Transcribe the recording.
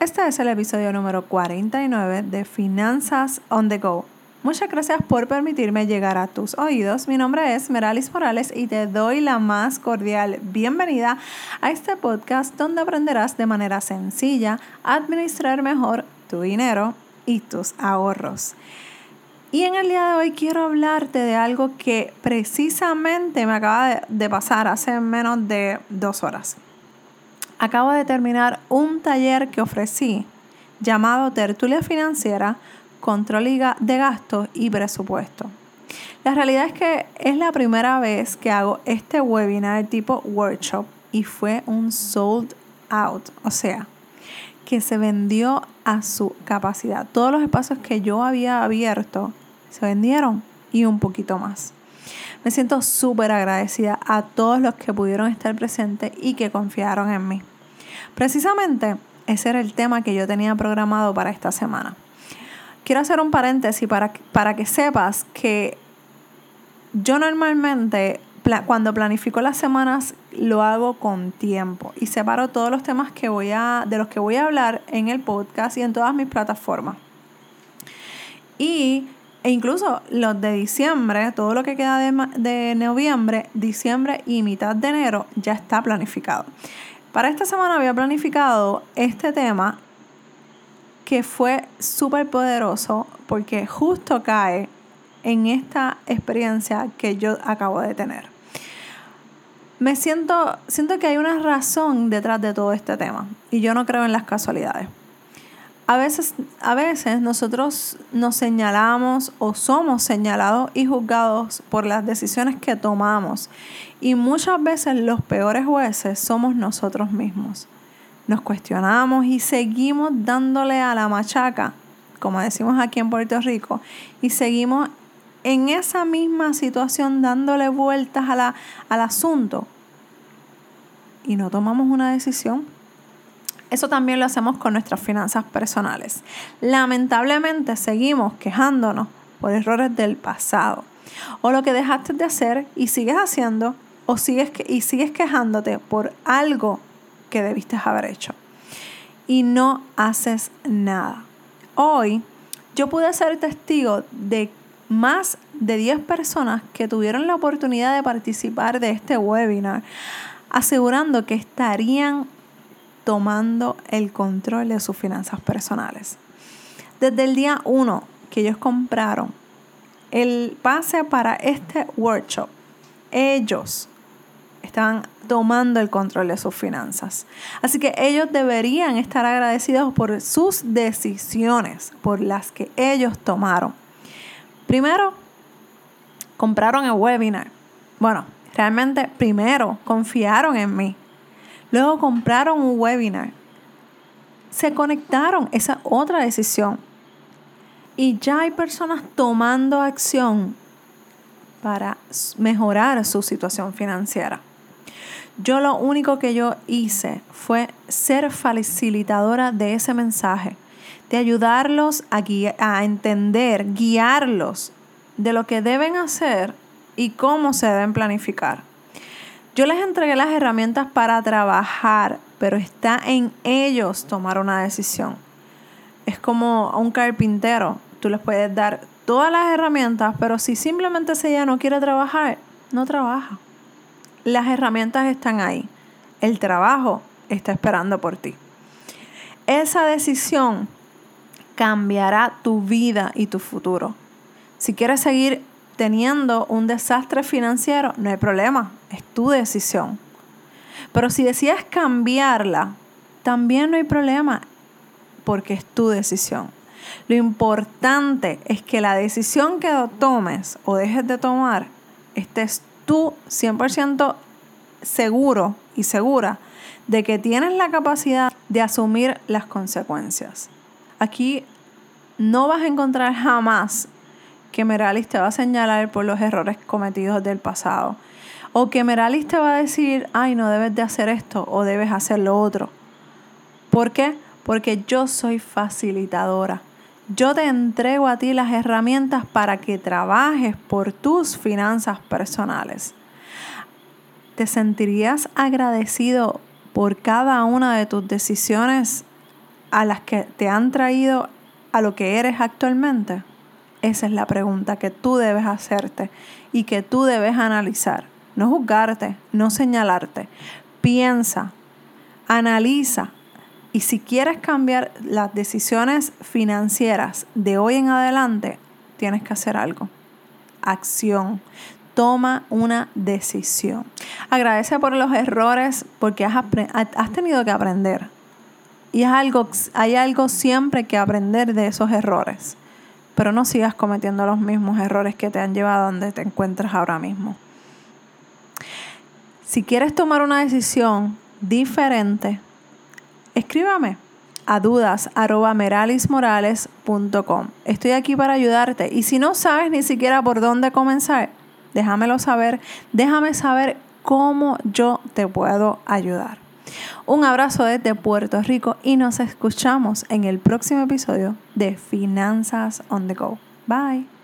Este es el episodio número 49 de Finanzas on the Go. Muchas gracias por permitirme llegar a tus oídos. Mi nombre es Meralis Morales y te doy la más cordial bienvenida a este podcast donde aprenderás de manera sencilla a administrar mejor tu dinero y tus ahorros. Y en el día de hoy quiero hablarte de algo que precisamente me acaba de pasar hace menos de dos horas acabo de terminar un taller que ofrecí llamado Tertulia Financiera, Control de Gastos y Presupuesto. La realidad es que es la primera vez que hago este webinar tipo workshop y fue un sold out, o sea, que se vendió a su capacidad. Todos los espacios que yo había abierto se vendieron y un poquito más. Me siento súper agradecida a todos los que pudieron estar presentes y que confiaron en mí. Precisamente ese era el tema que yo tenía programado para esta semana. Quiero hacer un paréntesis para, para que sepas que yo normalmente cuando planifico las semanas lo hago con tiempo y separo todos los temas que voy a, de los que voy a hablar en el podcast y en todas mis plataformas. Y e incluso los de diciembre, todo lo que queda de, de noviembre, diciembre y mitad de enero ya está planificado. Para esta semana había planificado este tema que fue súper poderoso porque justo cae en esta experiencia que yo acabo de tener. Me siento, siento que hay una razón detrás de todo este tema y yo no creo en las casualidades. A veces, a veces nosotros nos señalamos o somos señalados y juzgados por las decisiones que tomamos. Y muchas veces los peores jueces somos nosotros mismos. Nos cuestionamos y seguimos dándole a la machaca, como decimos aquí en Puerto Rico, y seguimos en esa misma situación dándole vueltas al asunto y no tomamos una decisión eso también lo hacemos con nuestras finanzas personales. Lamentablemente seguimos quejándonos por errores del pasado o lo que dejaste de hacer y sigues haciendo o sigues y sigues quejándote por algo que debiste haber hecho y no haces nada. Hoy yo pude ser testigo de más de 10 personas que tuvieron la oportunidad de participar de este webinar asegurando que estarían tomando el control de sus finanzas personales. Desde el día 1 que ellos compraron el pase para este workshop, ellos estaban tomando el control de sus finanzas. Así que ellos deberían estar agradecidos por sus decisiones, por las que ellos tomaron. Primero, compraron el webinar. Bueno, realmente primero confiaron en mí. Luego compraron un webinar. Se conectaron, esa otra decisión. Y ya hay personas tomando acción para mejorar su situación financiera. Yo lo único que yo hice fue ser facilitadora de ese mensaje, de ayudarlos a, a entender, guiarlos de lo que deben hacer y cómo se deben planificar. Yo les entregué las herramientas para trabajar, pero está en ellos tomar una decisión. Es como a un carpintero, tú les puedes dar todas las herramientas, pero si simplemente ella no quiere trabajar, no trabaja. Las herramientas están ahí. El trabajo está esperando por ti. Esa decisión cambiará tu vida y tu futuro. Si quieres seguir teniendo un desastre financiero, no hay problema, es tu decisión. Pero si decides cambiarla, también no hay problema, porque es tu decisión. Lo importante es que la decisión que tomes o dejes de tomar, estés tú 100% seguro y segura de que tienes la capacidad de asumir las consecuencias. Aquí no vas a encontrar jamás que Meralis te va a señalar por los errores cometidos del pasado. O que Meralis te va a decir, ay, no debes de hacer esto o debes hacer lo otro. ¿Por qué? Porque yo soy facilitadora. Yo te entrego a ti las herramientas para que trabajes por tus finanzas personales. ¿Te sentirías agradecido por cada una de tus decisiones a las que te han traído a lo que eres actualmente? Esa es la pregunta que tú debes hacerte y que tú debes analizar. No juzgarte, no señalarte. Piensa, analiza y si quieres cambiar las decisiones financieras de hoy en adelante, tienes que hacer algo. Acción. Toma una decisión. Agradece por los errores porque has, has tenido que aprender. Y es algo, hay algo siempre que aprender de esos errores. Pero no sigas cometiendo los mismos errores que te han llevado a donde te encuentras ahora mismo. Si quieres tomar una decisión diferente, escríbame a dudas.meralismorales.com. Estoy aquí para ayudarte y si no sabes ni siquiera por dónde comenzar, déjamelo saber, déjame saber cómo yo te puedo ayudar. Un abrazo desde Puerto Rico y nos escuchamos en el próximo episodio de Finanzas on the Go. Bye.